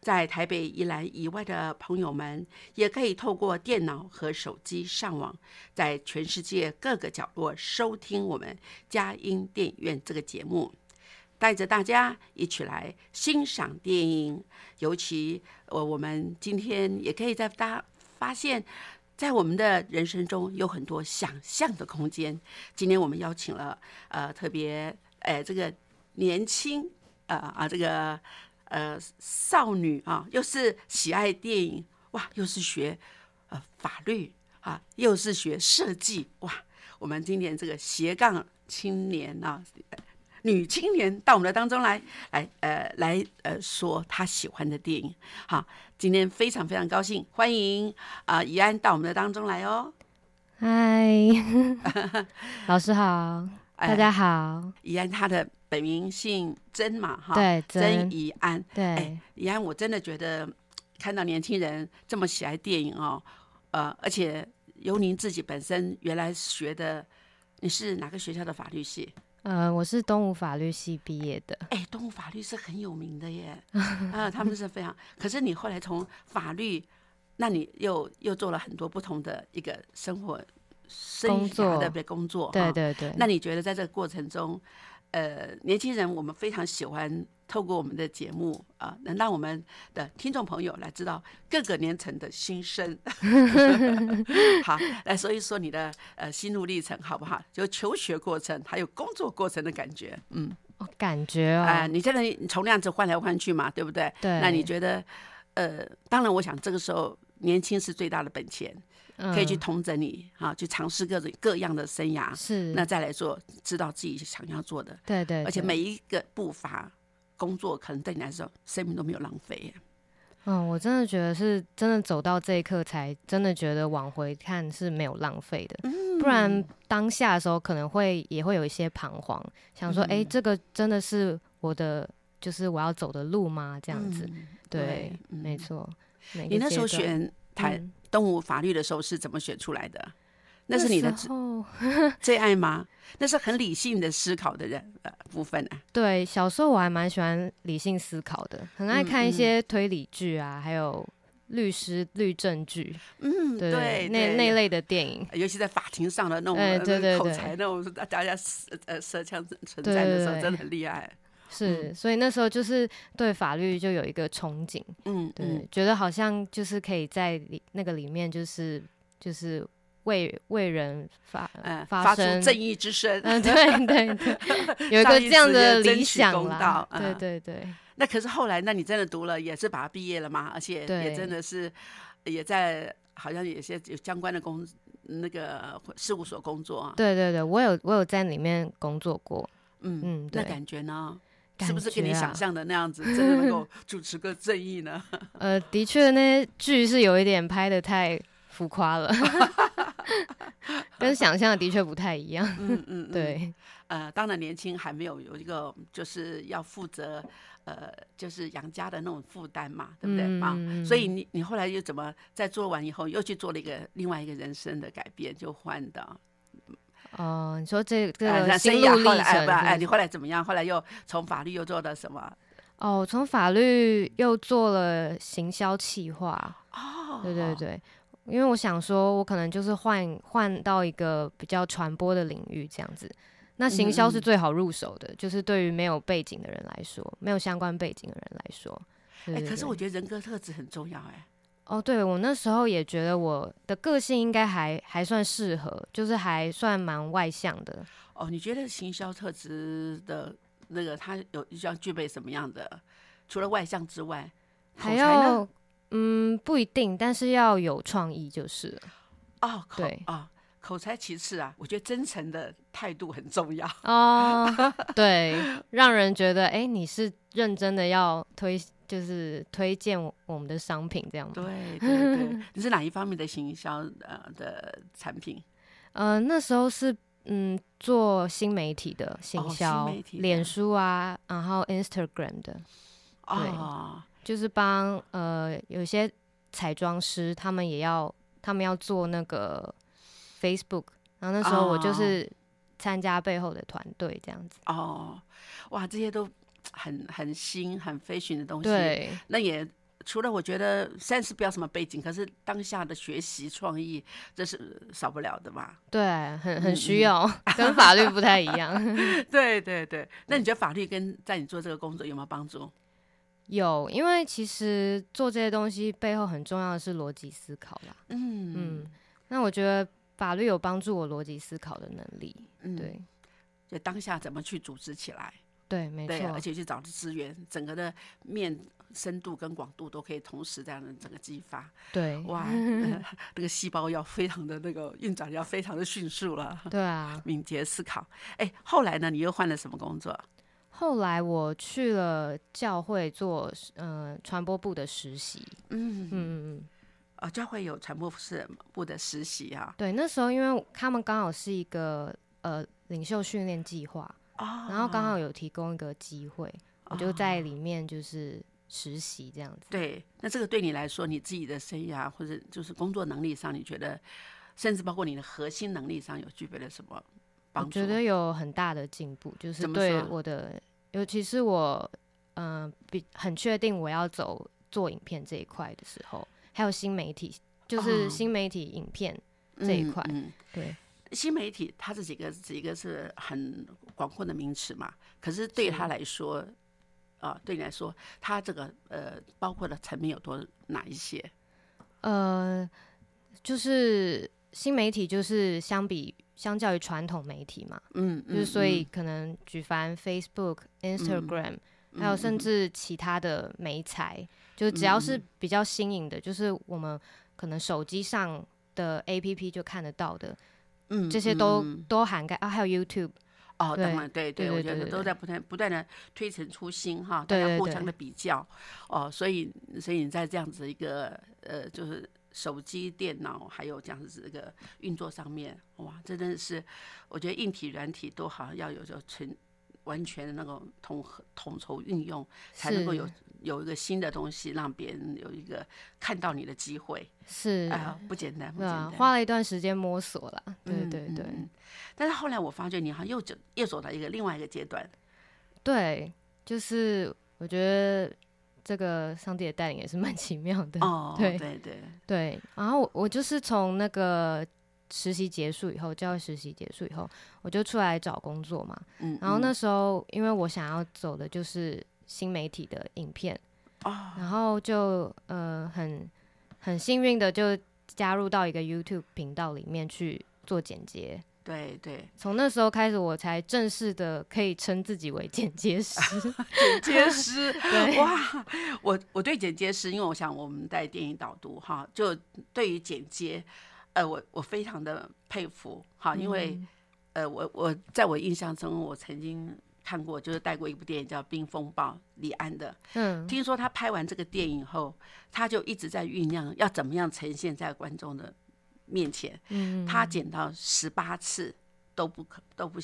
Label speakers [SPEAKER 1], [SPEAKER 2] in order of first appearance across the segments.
[SPEAKER 1] 在台北、宜兰以外的朋友们，也可以透过电脑和手机上网，在全世界各个角落收听我们佳音电影院这个节目，带着大家一起来欣赏电影。尤其，呃，我们今天也可以在大发现，在我们的人生中有很多想象的空间。今天我们邀请了，呃，特别，呃，这个年轻，呃啊，这个。呃，少女啊，又是喜爱电影哇，又是学呃法律啊，又是学设计哇。我们今年这个斜杠青年啊，女青年到我们的当中来，来呃来呃说她喜欢的电影。好，今天非常非常高兴，欢迎啊怡安到我们的当中来哦。
[SPEAKER 2] 嗨，老师好，大家好。
[SPEAKER 1] 怡安她的。本名姓曾嘛，哈，
[SPEAKER 2] 对，
[SPEAKER 1] 曾怡安，
[SPEAKER 2] 对，
[SPEAKER 1] 怡安，我真的觉得看到年轻人这么喜爱电影哦，呃，而且由您自己本身原来学的，你是哪个学校的法律系？
[SPEAKER 2] 呃，我是东吴法律系毕业的。
[SPEAKER 1] 哎，东吴法律是很有名的耶，啊，他们是非常。可是你后来从法律，那你又又做了很多不同的一个生活、
[SPEAKER 2] 工作
[SPEAKER 1] 的工作，
[SPEAKER 2] 对对对。
[SPEAKER 1] 那你觉得在这个过程中？呃，年轻人，我们非常喜欢透过我们的节目啊，能让我们的听众朋友来知道各个年层的心声。好，来说一说你的呃心路历程，好不好？就求学过程，还有工作过程的感觉。嗯，
[SPEAKER 2] 感觉啊，
[SPEAKER 1] 你现在从那样子换来换去嘛，对不对？
[SPEAKER 2] 对。
[SPEAKER 1] 那你觉得，呃，当然，我想这个时候年轻是最大的本钱。可以去统整你啊，去尝试各种各样的生涯，
[SPEAKER 2] 是
[SPEAKER 1] 那再来做，知道自己想要做的，
[SPEAKER 2] 对对，
[SPEAKER 1] 而且每一个步伐工作，可能对你来说，生命都没有浪费。
[SPEAKER 2] 嗯，我真的觉得是真的走到这一刻，才真的觉得往回看是没有浪费的。不然当下的时候，可能会也会有一些彷徨，想说，哎，这个真的是我的，就是我要走的路吗？这样子，对，没错。
[SPEAKER 1] 你那时候选台。动物法律的时候是怎么选出来的？那是你的最爱吗？那是很理性的思考的人呃部分啊。
[SPEAKER 2] 对，小时候我还蛮喜欢理性思考的，很爱看一些推理剧啊，还有律师律政剧。
[SPEAKER 1] 嗯，对，
[SPEAKER 2] 那那类的电影，
[SPEAKER 1] 尤其在法庭上的那种口才，那种大家呃舌枪存在的时候，真的很厉害。
[SPEAKER 2] 是，所以那时候就是对法律就有一个憧憬，嗯，对，觉得好像就是可以在里那个里面，就是就是为为人发
[SPEAKER 1] 发出正义之声，
[SPEAKER 2] 嗯，对对对，有一个这样的理想啦，对对对。
[SPEAKER 1] 那可是后来，那你真的读了，也是把它毕业了嘛？而且也真的是也在好像有些有相关的工那个事务所工作啊。
[SPEAKER 2] 对对对，我有我有在里面工作过，
[SPEAKER 1] 嗯嗯，那感觉呢？是不是跟你想象的那样子，真的能够 主持个正义呢？
[SPEAKER 2] 呃，的确，那些剧是有一点拍的太浮夸了，跟想象的的确不太一样。嗯嗯，对。
[SPEAKER 1] 呃，当然年轻还没有有一个就是要负责呃，就是养家的那种负担嘛，对不对啊？所以你你后来又怎么在做完以后又去做了一个另外一个人生的改变，就换的？
[SPEAKER 2] 哦、你说这个心路历程
[SPEAKER 1] 哎你后来怎么样？后来又从法律又做了什么？
[SPEAKER 2] 哦，从法律又做了行销企划，
[SPEAKER 1] 哦，
[SPEAKER 2] 对对对，因为我想说，我可能就是换换到一个比较传播的领域这样子。那行销是最好入手的，就是对于没有背景的人来说，没有相关背景的人来说。
[SPEAKER 1] 哎，可是我觉得人格特质很重要哎。
[SPEAKER 2] 哦，对我那时候也觉得我的个性应该还还算适合，就是还算蛮外向的。
[SPEAKER 1] 哦，你觉得行销特质的那个他有要具备什么样的？除了外向之外，口
[SPEAKER 2] 还？要嗯不一定，但是要有创意就是了。
[SPEAKER 1] 哦，口
[SPEAKER 2] 对
[SPEAKER 1] 啊，口才其次啊，我觉得真诚的态度很重要。
[SPEAKER 2] 哦，对，让人觉得哎、诶你是认真的要推，就是推荐我我们的商品这样吗？
[SPEAKER 1] 对对对，你是哪一方面的行销呃的产品？
[SPEAKER 2] 呃，那时候是嗯做新媒体的行销，脸书啊，然后 Instagram 的，
[SPEAKER 1] 哦，
[SPEAKER 2] 就是帮呃有些彩妆师他们也要他们要做那个 Facebook，然后那时候我就
[SPEAKER 1] 哦
[SPEAKER 2] 是参加背后的团队这样子。
[SPEAKER 1] 哦，哇，这些都很很新、很 fashion 的东西。，
[SPEAKER 2] 对，
[SPEAKER 1] 那也除了我觉得虽然是不要什么背景，可是当下的学习创意这是少不了的嘛。
[SPEAKER 2] 对，很
[SPEAKER 1] 嗯
[SPEAKER 2] 很需要，跟法律不太一样。
[SPEAKER 1] 对对对，那你觉得法律跟在你做这个工作有没有帮助？
[SPEAKER 2] 有，因为其实做这些东西背后很重要的是逻辑思考啦。
[SPEAKER 1] 嗯
[SPEAKER 2] 嗯，那我觉得法律有帮助我逻辑思考的能力。
[SPEAKER 1] 嗯，
[SPEAKER 2] 对，
[SPEAKER 1] 就当下怎么去组织起来，
[SPEAKER 2] 对，没
[SPEAKER 1] 对，
[SPEAKER 2] 错
[SPEAKER 1] 而。且去找资源，整个的面深度跟广度都可以同时这样的整个激发。
[SPEAKER 2] 对，
[SPEAKER 1] 哇，呃那个细胞要非常的那个运转要非常的迅速了，
[SPEAKER 2] 对啊。
[SPEAKER 1] 敏捷思考。哎，后来呢，你又换了什么工作？
[SPEAKER 2] 后来我去了教会做呃传播部的实习。
[SPEAKER 1] 嗯
[SPEAKER 2] 嗯嗯嗯，
[SPEAKER 1] 啊，教会有传播室部的实习啊。
[SPEAKER 2] 对，那时候因为他们刚好是一个呃领袖训练计划，
[SPEAKER 1] 哦
[SPEAKER 2] 然后刚好有提供一个机会，我就在里面就是实习这样子。
[SPEAKER 1] 对，那这个对你来说，你自己的生涯或者就是工作能力上，你觉得，甚至包括你的核心能力上，有具备了什么帮助？
[SPEAKER 2] 我觉得有很大的进步，就是对我的，尤其是我，嗯、比很确定我要走做影片这一块的时候，还有新媒体，就是
[SPEAKER 1] 哦
[SPEAKER 2] 新媒体影片，这一块
[SPEAKER 1] 嗯嗯。
[SPEAKER 2] 对，
[SPEAKER 1] 新媒体它这几个几个是很广阔的名词嘛，可是对
[SPEAKER 2] 是。
[SPEAKER 1] 他来说，啊、对你来说，它这个呃包括的层面有多哪一些？
[SPEAKER 2] 呃，就是新媒体，就是相比相较于传统媒体嘛，
[SPEAKER 1] 嗯，
[SPEAKER 2] 就是
[SPEAKER 1] 嗯
[SPEAKER 2] 所以可能举凡 Facebook、Instagram，、还有甚至其他的媒材，就是只要是比较新颖的，就是我们可能手机上的 APP 就看得到的，
[SPEAKER 1] 嗯
[SPEAKER 2] 这些都、
[SPEAKER 1] 嗯。
[SPEAKER 2] 都涵盖啊，还有 YouTube，
[SPEAKER 1] 哦，
[SPEAKER 2] 对
[SPEAKER 1] 当然，对
[SPEAKER 2] 对
[SPEAKER 1] 我觉得都在不断不断的推陈出新哈，大家互相的比较哦，所以所以你在这样子一个呃，就是手机、电脑还有这样子这个运作上面，哇，真的是我觉得硬体、软体都好像要有就全完全的那种统合统筹运用，才能够有
[SPEAKER 2] 是
[SPEAKER 1] 有一个新的东西，让别人有一个看到你的机会。
[SPEAKER 2] 是，
[SPEAKER 1] 哎呀，不简单，不简单，。
[SPEAKER 2] 花了一段时间摸索了，对
[SPEAKER 1] 嗯
[SPEAKER 2] 对对、
[SPEAKER 1] 嗯嗯。但是后来我发觉你好像又走又走到一个另外一个阶段，
[SPEAKER 2] 对，就是我觉得这个上帝的带领也是蛮奇妙的，
[SPEAKER 1] 哦，
[SPEAKER 2] 对。
[SPEAKER 1] 对对，
[SPEAKER 2] 对，然后我我就是从那个实习结束以后，教育实习结束以后，我就出来找工作嘛。
[SPEAKER 1] 嗯，
[SPEAKER 2] 然后
[SPEAKER 1] 嗯。
[SPEAKER 2] 那时候，因为我想要走的就是新媒体的影片，
[SPEAKER 1] 哦，
[SPEAKER 2] 然后就呃很很幸运的就加入到一个 YouTube 频道里面去做剪接。
[SPEAKER 1] 对对，
[SPEAKER 2] 从那时候开始，我才正式的可以称自己为剪接师。
[SPEAKER 1] 剪接师，
[SPEAKER 2] 对。
[SPEAKER 1] 哇，我我对剪接师，因为我想我们在电影导读哈，就对于剪接，呃，我我非常的佩服哈，因为、
[SPEAKER 2] 嗯。
[SPEAKER 1] 呃，我我在我印象中，我曾经看过，就是带过一部电影叫《冰风暴》，李安的。
[SPEAKER 2] 嗯，
[SPEAKER 1] 听说他拍完这个电影后，他就一直在酝酿要怎么样呈现在观众的面前。
[SPEAKER 2] 嗯
[SPEAKER 1] 他剪到十八次都不可都不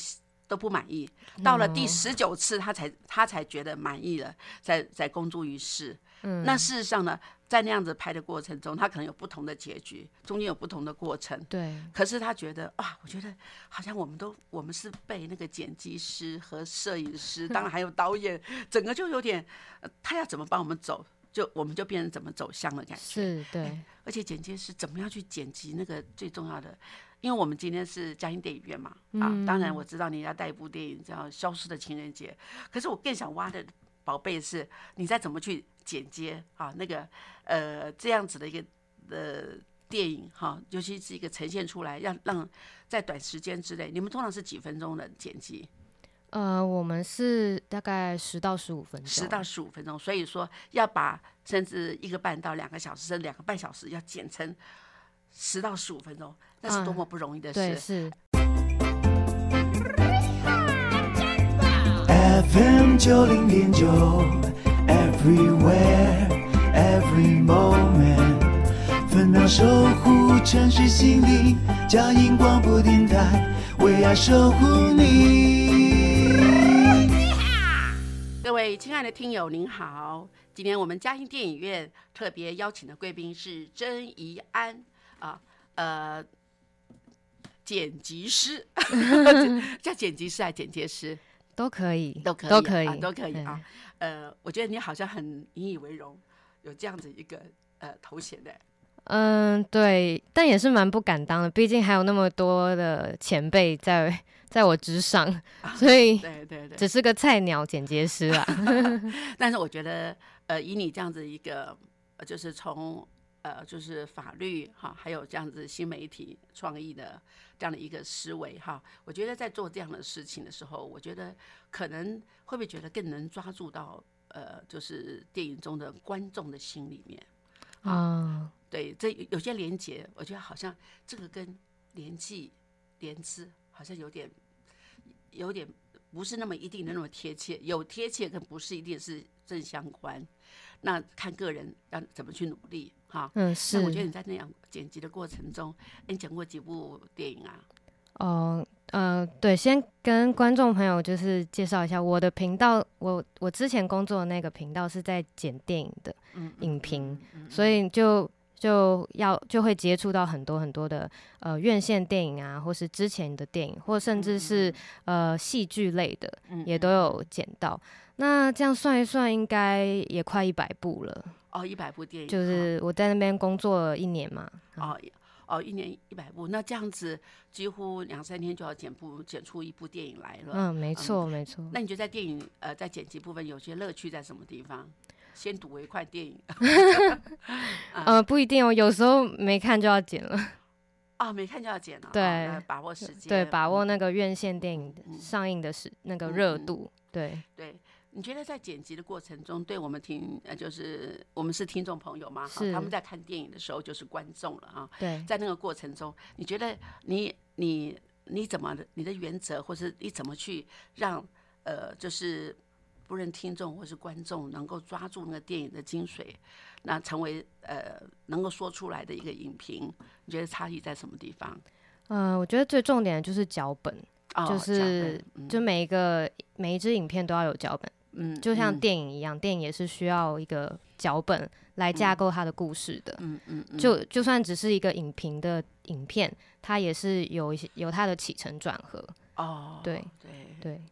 [SPEAKER 1] 都不满意，到了第
[SPEAKER 2] 哦
[SPEAKER 1] 十九次他才他才觉得满意了，才才公诸于世。
[SPEAKER 2] 嗯
[SPEAKER 1] 那事实上呢，在那样子拍的过程中，他可能有不同的结局，中间有不同的过程。
[SPEAKER 2] 对，
[SPEAKER 1] 可是他觉得啊，我觉得好像我们都我们是被那个剪辑师和摄影师，当然还有导演，整个就有点，呃他要怎么帮我们走，就我们就变成怎么走向的感觉。
[SPEAKER 2] 是，对，
[SPEAKER 1] 而且剪辑师怎么样去剪辑那个最重要的，因为我们今天是嘉兴电影院嘛，啊，当然我知道你要带一部电影叫《消失的情人节》，可是我更想挖的宝贝是，你再怎么去剪接啊，那个呃这样子的一个呃电影哈，尤其是一个呈现出来，让让在短时间之内，你们通常是几分钟的剪辑？
[SPEAKER 2] 呃，我们是大概十到十五分钟，
[SPEAKER 1] 十到十五分钟，所以说要把甚至一个半到两个小时，甚至两个半小时要剪成十到十五分钟，那是多么不容易的
[SPEAKER 2] 对，
[SPEAKER 1] 事。
[SPEAKER 2] 是
[SPEAKER 3] FM 九零点九，Everywhere Every Moment，分秒守护城市心灵，佳音广播电台为爱守护你。
[SPEAKER 1] 各位亲爱的听友，您好！今天我们嘉兴电影院特别邀请的贵宾是甄怡安啊，呃，剪辑师，叫剪辑师还剪接师？
[SPEAKER 2] 都可以，
[SPEAKER 1] 都可以，
[SPEAKER 2] 都可以，
[SPEAKER 1] 啊、都可以啊。呃，我觉得你好像很引以为荣，有这样子一个呃头衔的。
[SPEAKER 2] 嗯，对，但也是蛮不敢当的，毕竟还有那么多的前辈在在我之上，所以
[SPEAKER 1] 对对对。
[SPEAKER 2] 只是个菜鸟剪接师啊。
[SPEAKER 1] 但是我觉得，呃，以你这样子一个，呃就是从呃，就是法律哈，还有这样子新媒体创意的这样的一个思维哈，我觉得在做这样的事情的时候，我觉得可能会不会觉得更能抓住到呃，就是电影中的观众的心里面。
[SPEAKER 2] 啊，
[SPEAKER 1] 对，这有些连结，我觉得好像这个跟年纪、年资好像有点有点不是那么一定的那么贴切，有贴切跟不是一定是正相关。那看个人要怎么去努力哈。
[SPEAKER 2] 嗯，
[SPEAKER 1] 那我觉得你在那样剪辑的过程中，你剪过几部电影啊？
[SPEAKER 2] 哦，呃，对，先跟观众朋友就是介绍一下我的频道，我我之前工作的那个频道是在剪电影的
[SPEAKER 1] 嗯，
[SPEAKER 2] 影评，所以就就要就会接触到很多很多的呃院线电影啊，或是之前的电影，或甚至是呃戏剧类的，
[SPEAKER 1] 嗯
[SPEAKER 2] 也都有剪到。那这样算一算，应该也快一百部了。
[SPEAKER 1] 哦，一百部电影，
[SPEAKER 2] 就是我在那边工作了一年嘛，
[SPEAKER 1] 哦哦，一年一百部，那这样子几乎两三天就要剪部剪出一部电影来了。
[SPEAKER 2] 嗯，没错没错。
[SPEAKER 1] 那你觉得在电影呃在剪辑部分有些乐趣在什么地方？先睹为快电影
[SPEAKER 2] 呃，不一定哦，有时候没看就要剪了。
[SPEAKER 1] 啊，没看就要剪了，
[SPEAKER 2] 对
[SPEAKER 1] 哦把握时间，
[SPEAKER 2] 对，把握
[SPEAKER 1] 嗯
[SPEAKER 2] 那个院线电影
[SPEAKER 1] 嗯
[SPEAKER 2] 上映的时那个热度。对，
[SPEAKER 1] 对。你觉得在剪辑的过程中，对我们听呃，就是我们是听众朋友嘛，哈，他们在看电影的时候就是观众了啊。
[SPEAKER 2] 对，
[SPEAKER 1] 在那个过程中，你觉得你你你怎么的你的原则，或是你怎么去让呃，就是不论听众或是观众能够抓住那个电影的精髓，那成为呃能够说出来的一个影评，你觉得差异在什么地方？
[SPEAKER 2] 呃，我觉得最重点的就是脚本，
[SPEAKER 1] 哦，
[SPEAKER 2] 就是
[SPEAKER 1] 嗯
[SPEAKER 2] 就每一个每一支影片都要有脚本，
[SPEAKER 1] 嗯，
[SPEAKER 2] 就像
[SPEAKER 1] 嗯
[SPEAKER 2] 电影一样，电影也是需要一个脚本来架构它的故事的。
[SPEAKER 1] 嗯嗯嗯，
[SPEAKER 2] 就就算只是一个影评的影片，它也是有一些有它的起承转合。
[SPEAKER 1] 哦，
[SPEAKER 2] 对
[SPEAKER 1] 对，
[SPEAKER 2] 对，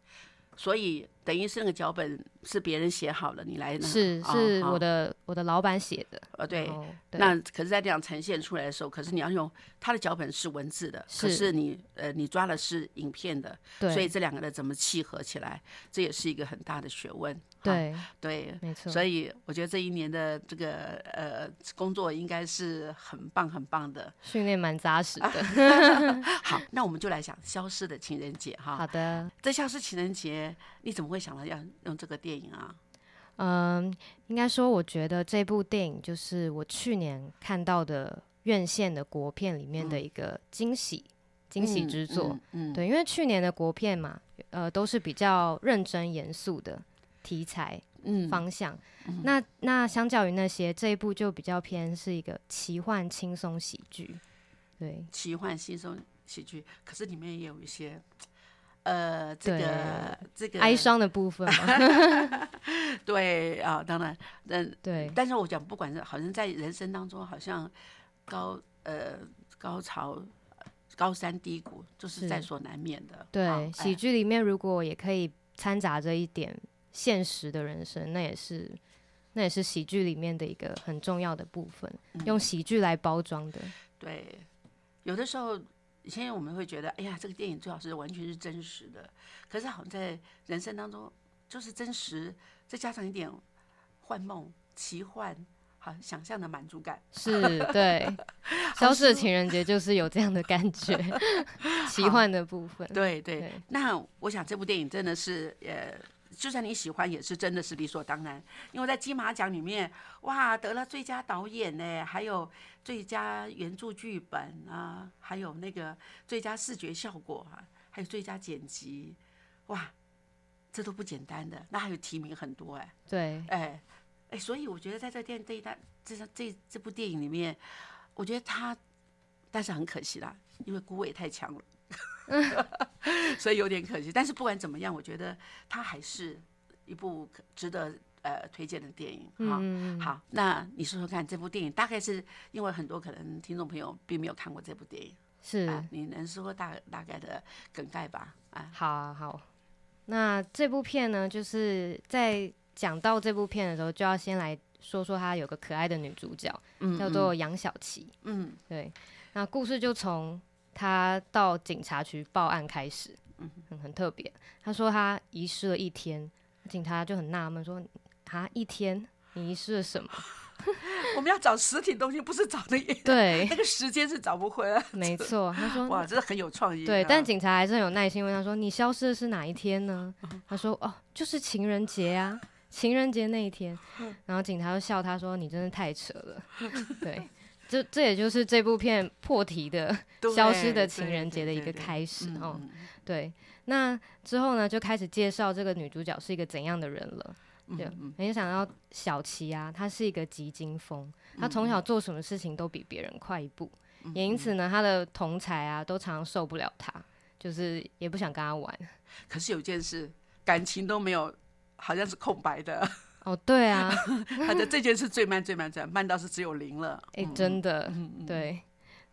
[SPEAKER 1] 所以等于是那个脚本是别人写好了，你来呢
[SPEAKER 2] 是是我的我的老板写的。
[SPEAKER 1] 呃对那可是，在这样呈现出来的时候，可是你要用他的脚本是文字的，可
[SPEAKER 2] 是
[SPEAKER 1] 是你呃，你抓的是影片的，所以这两个的怎么契合起来，这也是一个很大的学问。
[SPEAKER 2] 对，
[SPEAKER 1] 对，
[SPEAKER 2] 没错。
[SPEAKER 1] 所以我觉得这一年的这个呃工作应该是很棒很棒的。
[SPEAKER 2] 训练蛮扎实的。
[SPEAKER 1] 好，那我们就来讲《消失的情人节》哈。
[SPEAKER 2] 好的，
[SPEAKER 1] 在《消失情人节》，你怎么会想到要用这个电影啊？
[SPEAKER 2] 嗯，应该说，我觉得这部电影就是我去年看到的院线的国片里面的一个惊喜、惊喜之作。
[SPEAKER 1] 嗯，嗯，
[SPEAKER 2] 对，因为去年的国片嘛，呃，都是比较认真严肃的题材
[SPEAKER 1] 嗯，
[SPEAKER 2] 方向。那那相较于那些，这一部就比较偏是一个奇幻轻松喜剧。对，
[SPEAKER 1] 奇幻轻松喜剧，可是里面也有一些，呃，这个这个
[SPEAKER 2] 哀伤的部分嘛，
[SPEAKER 1] 对啊，当然，嗯，
[SPEAKER 2] 对，
[SPEAKER 1] 但是我讲，不管是好像在人生当中，好像高呃高潮、高山低谷，就是
[SPEAKER 2] 是
[SPEAKER 1] 在所难免的。
[SPEAKER 2] 对，
[SPEAKER 1] 啊
[SPEAKER 2] 喜剧里面如果也可以掺杂着一点现实的人生，那也是那也是喜剧里面的一个很重要的部分，
[SPEAKER 1] 嗯
[SPEAKER 2] 用喜剧来包装的。
[SPEAKER 1] 对，有的时候，现在我们会觉得，哎呀，这个电影最好是完全是真实的。可是好像在人生当中，就是真实，再加上一点幻梦、奇幻，好想象的满足感。
[SPEAKER 2] 是对，消失的情人节就是有这样的感觉，奇幻的部分。
[SPEAKER 1] 对对，
[SPEAKER 2] 对
[SPEAKER 1] 那我想这部电影真的是，呃，就算你喜欢，也是真的是理所当然。因为在金马奖里面，哇，得了最佳导演呢，还有最佳原著剧本啊，还有那个最佳视觉效果啊，还有最佳剪辑，哇，这都不简单的。那还有提名很多哎，
[SPEAKER 2] 对
[SPEAKER 1] 哎哎，所以我觉得在这电这一单这这这部电影里面，我觉得他，但是很可惜啦，因为孤伟太强了。所以有点可惜。但是不管怎么样，我觉得它还是一部值得呃推荐的电影哈。
[SPEAKER 2] 嗯，
[SPEAKER 1] 好，那你说说看，这部电影大概是因为很多可能听众朋友并没有看过这部电影
[SPEAKER 2] 是
[SPEAKER 1] 啊，你能说大大概的梗概吧？啊，
[SPEAKER 2] 好啊好。那这部片呢，就是在讲到这部片的时候，就要先来说说它有个可爱的女主角，
[SPEAKER 1] 嗯
[SPEAKER 2] 叫做杨小琪。
[SPEAKER 1] 嗯
[SPEAKER 2] 对，那故事就从他到警察局报案开始，
[SPEAKER 1] 嗯
[SPEAKER 2] 很很特别。他说他遗失了一天，警察就很纳闷说：“啊，一天你遗失了什么
[SPEAKER 1] 我们要找实体东西，不是找那？”
[SPEAKER 2] 对
[SPEAKER 1] 那，个时间是找不回来。
[SPEAKER 2] 没错。他说
[SPEAKER 1] 哇，真的很有创意。
[SPEAKER 2] 对，
[SPEAKER 1] 啊
[SPEAKER 2] 但警察还是很有耐心问他说：“你消失的是哪一天呢？”他说：“哦，就是情人节啊，情人节那一天。”然后警察就笑他说：“你真的太扯了。”对，这这也就是这部片破题的 消失的情人节的一个开始哦。对，那之后呢，就开始介绍这个女主角是一个怎样的人了。对，
[SPEAKER 1] 嗯嗯
[SPEAKER 2] 没想到小琪啊，她是一个急惊风，她从小做什么事情都比别人快一步，
[SPEAKER 1] 嗯
[SPEAKER 2] 也因此呢，她的同才啊都常常受不了她，就是也不想跟她玩。
[SPEAKER 1] 可是有件事，感情都没有，好像是空白的。
[SPEAKER 2] 哦，对啊，
[SPEAKER 1] 他的这件事最慢最慢最慢，慢到是只有零了。
[SPEAKER 2] 哎、
[SPEAKER 1] 嗯
[SPEAKER 2] 真的，对。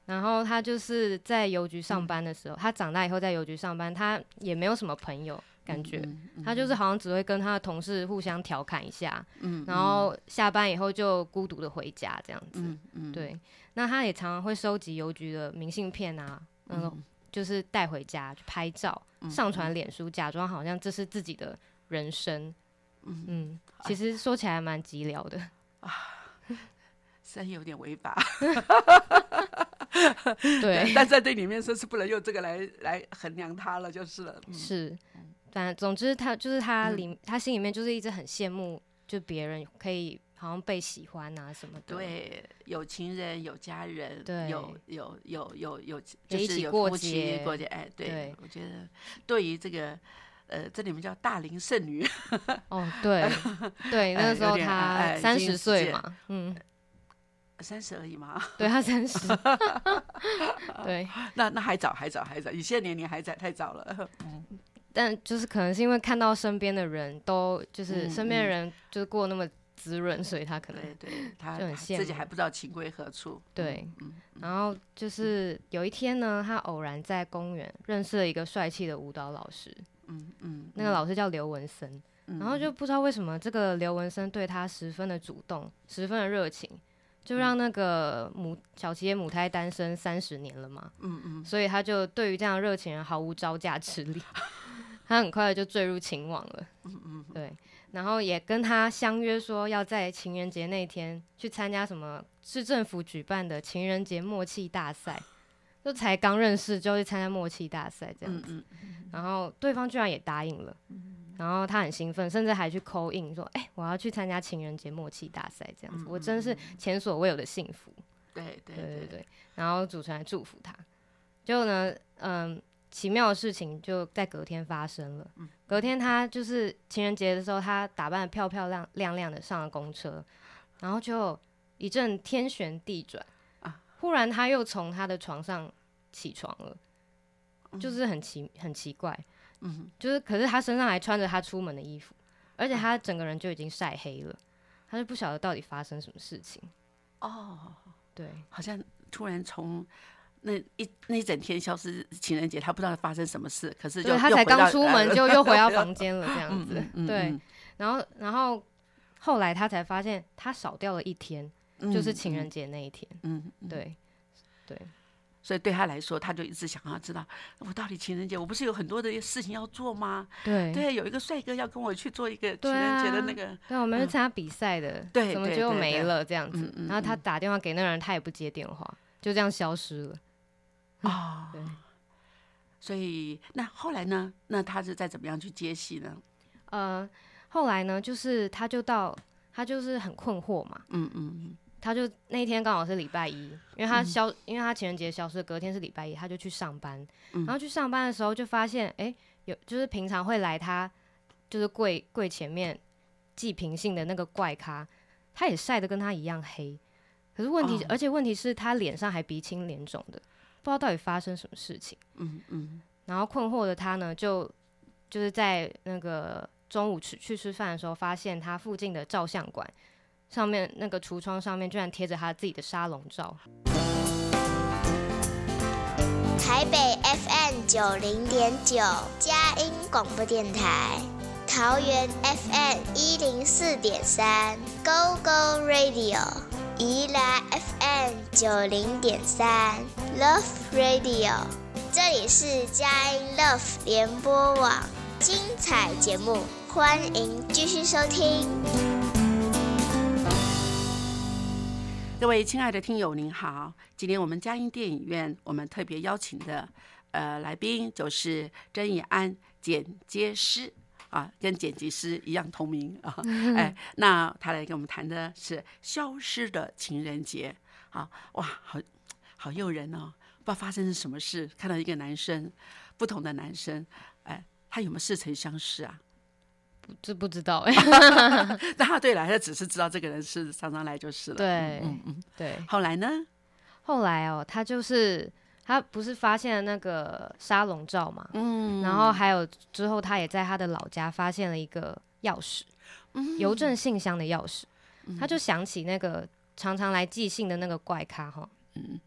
[SPEAKER 2] 然后他就是在邮局上班的时
[SPEAKER 1] 嗯。
[SPEAKER 2] 候，他长大以后在邮局上班，他也没有什么朋友，感觉。
[SPEAKER 1] 嗯嗯
[SPEAKER 2] 她就是好像只会跟他的同事互相调侃一下，
[SPEAKER 1] 嗯
[SPEAKER 2] 然后下班以后就孤独的回家这样子。
[SPEAKER 1] 嗯嗯，
[SPEAKER 2] 对，那他也常常会收集邮局的明信片啊，嗯，就是带回家去拍照，上传脸书，假装好像这是自己的人生。嗯，其实说起来蛮寂寥的啊。
[SPEAKER 1] 虽然有点违法，
[SPEAKER 2] 对，
[SPEAKER 1] 但在这里面说是不能用这个来来衡量他了，就是了。嗯
[SPEAKER 2] 是，反总之他就是他里、他心里面就是一直很羡慕，就别人可以好像被喜欢啊什么的。
[SPEAKER 1] 对，有情人，有家人，
[SPEAKER 2] 对
[SPEAKER 1] 有有有有有，
[SPEAKER 2] 也
[SPEAKER 1] 就是有
[SPEAKER 2] 一起过
[SPEAKER 1] 夫妻
[SPEAKER 2] 节
[SPEAKER 1] 过节。哎，对
[SPEAKER 2] 对，
[SPEAKER 1] 我觉得对于这个。呃，这里面叫大龄剩女，
[SPEAKER 2] 哦，对对，那
[SPEAKER 1] 哎
[SPEAKER 2] 个时候
[SPEAKER 1] 有点
[SPEAKER 2] 他
[SPEAKER 1] 哎已经
[SPEAKER 2] 三十岁嘛，嗯，
[SPEAKER 1] 三十而已嘛。
[SPEAKER 2] 对他三十，对，
[SPEAKER 1] 那那还早，还早，还早，以现在年龄还早，太早了。
[SPEAKER 2] 嗯但就是可能是因为看到身边的人都就是
[SPEAKER 1] 嗯
[SPEAKER 2] 身边人就是过那么滋润，所以他可能
[SPEAKER 1] 对对，他
[SPEAKER 2] 就很羡慕
[SPEAKER 1] 自己还不知道情归何处。
[SPEAKER 2] 对
[SPEAKER 1] 嗯，
[SPEAKER 2] 然后就是有一天呢，他偶然在公园认识了一个帅气的舞蹈老师，
[SPEAKER 1] 嗯嗯，
[SPEAKER 2] 那个老师叫刘文森，
[SPEAKER 1] 嗯。
[SPEAKER 2] 然后就不知道为什么这个刘文森对他十分的主动，十分的热情，就让那个母小琪也母胎单身三十年了嘛，
[SPEAKER 1] 嗯嗯。
[SPEAKER 2] 所以他就对于这样热情人毫无招架之力，他很快就坠入情网了。
[SPEAKER 1] 嗯嗯，
[SPEAKER 2] 对，然后也跟他相约说要在情人节那天去参加什么市政府举办的情人节默契大赛，就才刚认识就去参加默契大赛这样子，
[SPEAKER 1] 嗯
[SPEAKER 2] 然后对方居然也答应了，然后他很兴奋，甚至还去 call in 说，哎、我要去参加情人节默契大赛这样子，我真是前所未有的幸福。
[SPEAKER 1] 对对
[SPEAKER 2] 对对对，然后主持人祝福他。就呢，嗯，奇妙的事情就在隔天发生了。隔天他就是情人节的时候，他打扮的漂漂亮亮亮的上了公车，然后就一阵天旋地转。
[SPEAKER 1] 啊
[SPEAKER 2] 忽然他又从他的床上起床了，就是很奇很奇怪，
[SPEAKER 1] 嗯
[SPEAKER 2] 就是可是他身上还穿着他出门的衣服。而且他整个人就已经晒黑了，他就不晓得到底发生什么事情。
[SPEAKER 1] 哦，
[SPEAKER 2] 对，
[SPEAKER 1] 好像突然从那一那一整天消失情人节，他不知道发生什么事，可是就
[SPEAKER 2] 他才刚出门
[SPEAKER 1] 呃
[SPEAKER 2] 就 又回到房间了，这样子。
[SPEAKER 1] 嗯嗯嗯
[SPEAKER 2] 对
[SPEAKER 1] 嗯，
[SPEAKER 2] 然后然后后来他才发现他少掉了一天，就是情人节那一天。
[SPEAKER 1] 嗯，嗯，嗯
[SPEAKER 2] 对对
[SPEAKER 1] 所以对他来说，他就一直想要知道，我到底情人节我不是有很多的事情要做吗？
[SPEAKER 2] 对
[SPEAKER 1] 对，有一个帅哥要跟我去做一个情人节的
[SPEAKER 2] 啊
[SPEAKER 1] 那个，
[SPEAKER 2] 对，我们是参加比赛的，
[SPEAKER 1] 对
[SPEAKER 2] 怎么就没了这样
[SPEAKER 1] 嗯
[SPEAKER 2] 子？
[SPEAKER 1] 嗯
[SPEAKER 2] 然后他
[SPEAKER 1] 嗯
[SPEAKER 2] 打电话给那个人，他也不接电话，就这样消失了。
[SPEAKER 1] 啊、
[SPEAKER 2] 对，
[SPEAKER 1] 所以那后来呢？那他是再怎么样去接戏呢？
[SPEAKER 2] 呃，后来呢，就是他就到他就是很困惑嘛，
[SPEAKER 1] 嗯嗯
[SPEAKER 2] 他就那一天刚好是礼拜一，因为他消，因为他情人节消失，隔天是礼拜一，他就去上班。
[SPEAKER 1] 嗯
[SPEAKER 2] 然后去上班的时候就发现，哎、有就是平常会来他就是柜柜前面寄平信的那个怪咖，他也晒得跟他一样黑。可是问题，
[SPEAKER 1] 哦
[SPEAKER 2] 而且问题是他脸上还鼻青脸肿的，不知道到底发生什么事情。
[SPEAKER 1] 嗯嗯
[SPEAKER 2] 然后困惑的他呢，就就是在那个中午去去吃饭的时候，发现他附近的照相馆上面那个橱窗上面居然贴着他自己的沙龙照。
[SPEAKER 4] 台北 FM 九零点九佳音广播电台，桃园 FM 一零四点三 Go Go Radio，宜兰 FM 九零点三 Love Radio，这里是佳音 Love 联播网，精彩节目，欢迎继续收听。
[SPEAKER 1] 各位亲爱的听友，您好！今天我们嘉音电影院，我们特别邀请的呃来宾就是曾以安剪接师啊，跟剪辑师一样同名啊。哎，那他来跟我们谈的是《消失的情人节》啊，哇，好好诱人哦！不知道发生了什么事，看到一个男生，不同的男生，哎，他有没有似曾相识啊？
[SPEAKER 2] 这不知道哎、
[SPEAKER 1] 但他对来，他只是知道这个人是常常来就是了。
[SPEAKER 2] 对
[SPEAKER 1] 嗯嗯。
[SPEAKER 2] 对。
[SPEAKER 1] 后来呢？
[SPEAKER 2] 后来哦，他就是他不是发现了那个沙龙照嘛，
[SPEAKER 1] 嗯
[SPEAKER 2] 然后还有之后他也在他的老家发现了一个钥匙，
[SPEAKER 1] 嗯
[SPEAKER 2] 邮政信箱的钥匙，他就想起那个常常来寄信的那个怪咖哈，
[SPEAKER 1] 嗯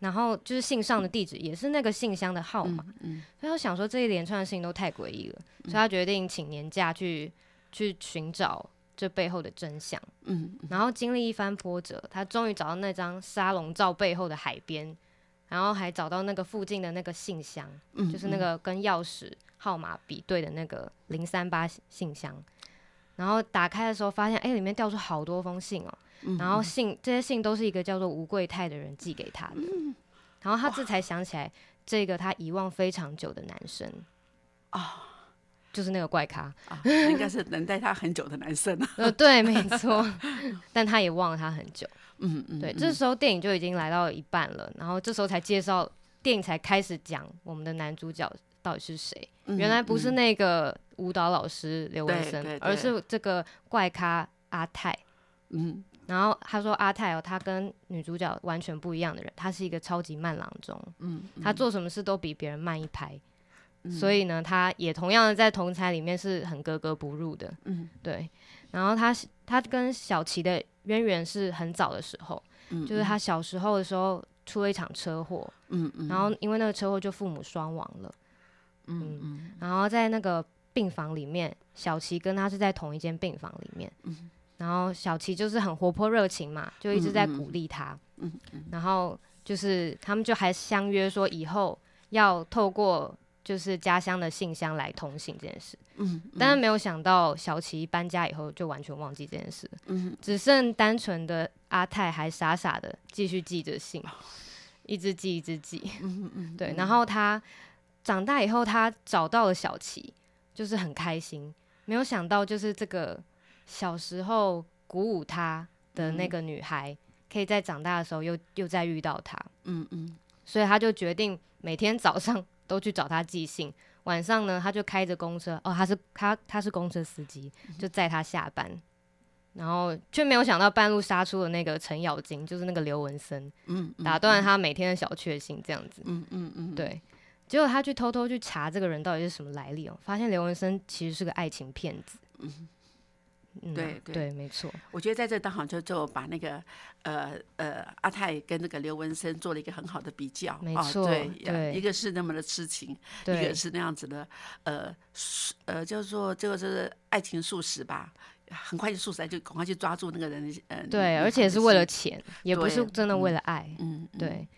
[SPEAKER 2] 然后就是信上的地址也是那个信箱的号码，
[SPEAKER 1] 嗯
[SPEAKER 2] 所以他想说这一连串的事情都太诡异了，所以他决定请年假去去寻找这背后的真相。
[SPEAKER 1] 嗯
[SPEAKER 2] 然后经历一番波折，他终于找到那张沙龙照背后的海边，然后还找到那个附近的那个信箱，
[SPEAKER 1] 嗯，
[SPEAKER 2] 就是那个跟钥匙号码比对的那个零三八信箱。然后打开的时候，发现哎，里面掉出好多封信哦。
[SPEAKER 1] 嗯
[SPEAKER 2] 然后信这些信都是一个叫做吴贵泰的人寄给他的。然后他这才想起来，这个他遗忘非常久的男生
[SPEAKER 1] 啊
[SPEAKER 2] 就是那个怪咖。
[SPEAKER 1] 啊，应该是等待他很久的男生啊。
[SPEAKER 2] 呃，对，没错。但他也忘了他很久。
[SPEAKER 1] 嗯嗯，
[SPEAKER 2] 对，
[SPEAKER 1] 嗯
[SPEAKER 2] 这时候电影就已经来到一半了，然后这时候才介绍电影才开始讲我们的男主角到底是谁。原来不是
[SPEAKER 1] 嗯
[SPEAKER 2] 那个舞蹈老师刘文森，而是这个怪咖阿泰。
[SPEAKER 1] 嗯
[SPEAKER 2] 然后他说阿泰哦，他跟女主角完全不一样的人，他是一个超级慢郎中，
[SPEAKER 1] 嗯，
[SPEAKER 2] 他做什么事都比别人慢一拍，
[SPEAKER 1] 嗯
[SPEAKER 2] 所以呢，他也同样的在同才里面是很格格不入的。
[SPEAKER 1] 嗯
[SPEAKER 2] 对，然后他他跟小琪的渊源是很早的时候，
[SPEAKER 1] 嗯
[SPEAKER 2] 就是他小时候的时候出了一场车祸，
[SPEAKER 1] 嗯嗯，
[SPEAKER 2] 然后因为那个车祸就父母双亡了，
[SPEAKER 1] 嗯嗯
[SPEAKER 2] 然后在那个病房里面，小琪跟他是在同一间病房里面，
[SPEAKER 1] 嗯。
[SPEAKER 2] 然后小琪就是很活泼热情嘛，就一直在鼓励他，
[SPEAKER 1] 嗯嗯
[SPEAKER 2] 然后就是他们就还相约说以后要透过就是家乡的信箱来通信这件事，
[SPEAKER 1] 嗯，
[SPEAKER 2] 但是没有想到小琪搬家以后就完全忘记这件事，
[SPEAKER 1] 嗯。
[SPEAKER 2] 只剩单纯的阿泰还傻傻的继续记着信，一直记一直记。
[SPEAKER 1] 嗯嗯，
[SPEAKER 2] 对，然后他长大以后，他找到了小琪，就是很开心。没有想到，就是这个小时候鼓舞他的那个女孩，可以在长大的时候又又再遇到他，
[SPEAKER 1] 嗯嗯
[SPEAKER 2] 所以他就决定每天早上 都去找他寄信，晚上呢他就开着公车，哦，他是他他是公车司机，就载他下班。然后却没有想到半路杀出了那个程咬金，就是那个刘文森，
[SPEAKER 1] 嗯，
[SPEAKER 2] 打断他每天的小确幸，这样子。
[SPEAKER 1] 嗯嗯嗯，
[SPEAKER 2] 对，结果他去偷偷去查这个人到底是什么来历哦，发现刘文生其实是个爱情骗子。嗯啊，
[SPEAKER 1] 对对。
[SPEAKER 2] 对，没错，
[SPEAKER 1] 我觉得在这当好就就把那个呃呃阿泰跟那个刘文生做了一个很好的比较，啊
[SPEAKER 2] 没错
[SPEAKER 1] 对，
[SPEAKER 2] 对。
[SPEAKER 1] 一个是那么的痴情，一
[SPEAKER 2] 对
[SPEAKER 1] 个是那样子的呃素呃叫做这个是爱情素食吧，很快就素食，就赶快去抓住那个人的呃
[SPEAKER 2] 对，而且是为了
[SPEAKER 1] 心
[SPEAKER 2] 钱，也不是真的为
[SPEAKER 1] 嗯
[SPEAKER 2] 了爱，
[SPEAKER 1] 嗯嗯。
[SPEAKER 2] 对。